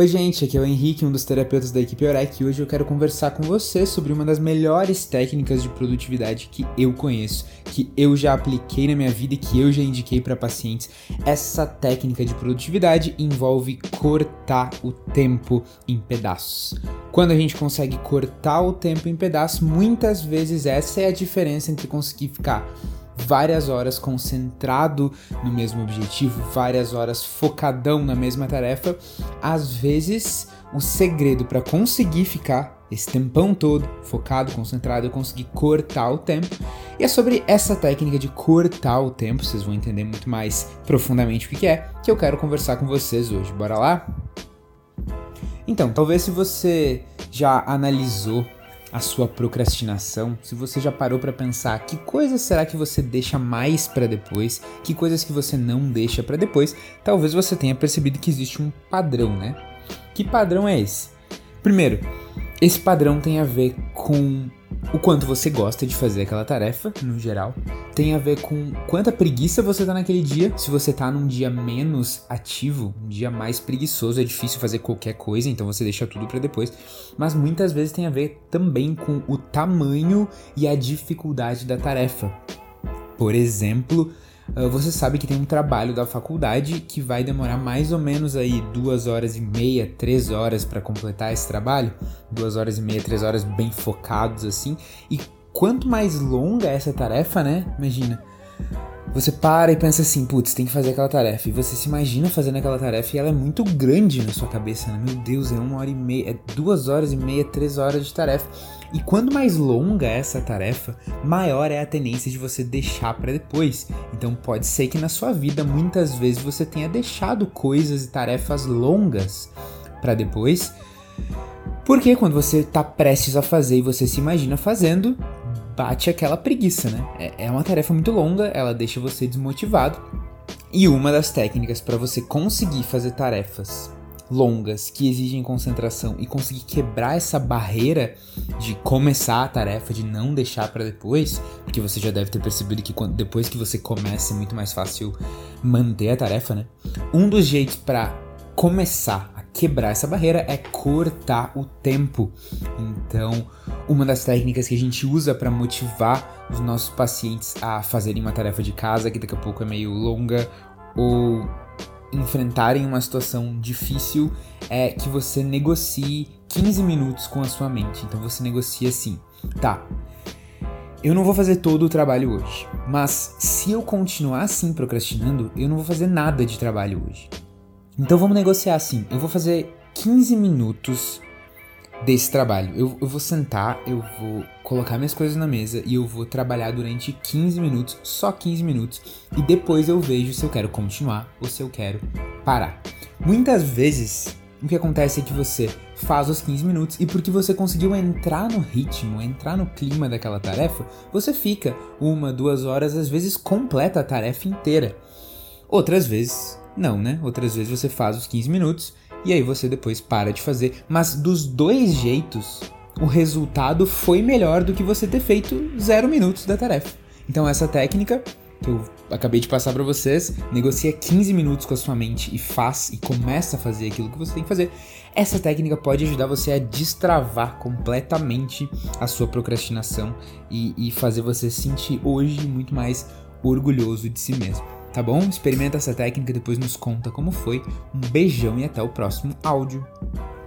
Oi, gente, aqui é o Henrique, um dos terapeutas da equipe Orec, e hoje eu quero conversar com você sobre uma das melhores técnicas de produtividade que eu conheço, que eu já apliquei na minha vida e que eu já indiquei para pacientes. Essa técnica de produtividade envolve cortar o tempo em pedaços. Quando a gente consegue cortar o tempo em pedaços, muitas vezes essa é a diferença entre conseguir ficar várias horas concentrado no mesmo objetivo, várias horas focadão na mesma tarefa, às vezes o segredo para conseguir ficar esse tempão todo focado, concentrado, é conseguir cortar o tempo. E é sobre essa técnica de cortar o tempo, vocês vão entender muito mais profundamente o que é, que eu quero conversar com vocês hoje. Bora lá? Então, talvez se você já analisou a sua procrastinação, se você já parou para pensar que coisas será que você deixa mais para depois, que coisas que você não deixa para depois, talvez você tenha percebido que existe um padrão, né? Que padrão é esse? Primeiro, esse padrão tem a ver com o quanto você gosta de fazer aquela tarefa, no geral. Tem a ver com quanta preguiça você tá naquele dia. Se você tá num dia menos ativo, um dia mais preguiçoso, é difícil fazer qualquer coisa, então você deixa tudo para depois. Mas muitas vezes tem a ver também com o tamanho e a dificuldade da tarefa. Por exemplo, você sabe que tem um trabalho da faculdade que vai demorar mais ou menos aí duas horas e meia, três horas para completar esse trabalho, duas horas e meia, três horas bem focados assim. E quanto mais longa é essa tarefa, né? Imagina. Você para e pensa assim, putz, tem que fazer aquela tarefa. E você se imagina fazendo aquela tarefa e ela é muito grande na sua cabeça, né? Meu Deus, é uma hora e meia, é duas horas e meia, três horas de tarefa. E quanto mais longa é essa tarefa, maior é a tendência de você deixar para depois. Então pode ser que na sua vida muitas vezes você tenha deixado coisas e tarefas longas para depois. Porque quando você está prestes a fazer e você se imagina fazendo, bate aquela preguiça, né? É, é uma tarefa muito longa, ela deixa você desmotivado. E uma das técnicas para você conseguir fazer tarefas longas que exigem concentração e conseguir quebrar essa barreira de começar a tarefa, de não deixar para depois, porque você já deve ter percebido que quando, depois que você começa é muito mais fácil manter a tarefa, né? Um dos jeitos para começar quebrar essa barreira é cortar o tempo. Então, uma das técnicas que a gente usa para motivar os nossos pacientes a fazerem uma tarefa de casa que daqui a pouco é meio longa ou enfrentarem uma situação difícil é que você negocie 15 minutos com a sua mente. Então você negocia assim: tá, eu não vou fazer todo o trabalho hoje, mas se eu continuar assim procrastinando, eu não vou fazer nada de trabalho hoje. Então vamos negociar assim: eu vou fazer 15 minutos desse trabalho. Eu, eu, vou sentar, eu vou colocar minhas coisas na mesa e eu vou trabalhar durante 15 minutos, só 15 minutos, e depois eu vejo se eu quero continuar ou se eu quero parar. Muitas vezes o que acontece é que você faz os 15 minutos e porque você conseguiu entrar no ritmo, entrar no clima daquela tarefa, você fica uma, duas horas, às vezes completa a tarefa inteira. Outras vezes, não, né? Outras vezes você faz os 15 minutos e aí você depois para de fazer. Mas dos dois jeitos, o resultado foi melhor do que você ter feito zero minutos da tarefa. Então essa técnica que eu acabei de passar para vocês, negocia 15 minutos com a sua mente e faz e começa a fazer aquilo que você tem que fazer. Essa técnica pode ajudar você a destravar completamente a sua procrastinação e, e fazer você se sentir hoje muito mais orgulhoso de si mesmo tá bom? Experimenta essa técnica e depois nos conta como foi. Um beijão e até o próximo áudio.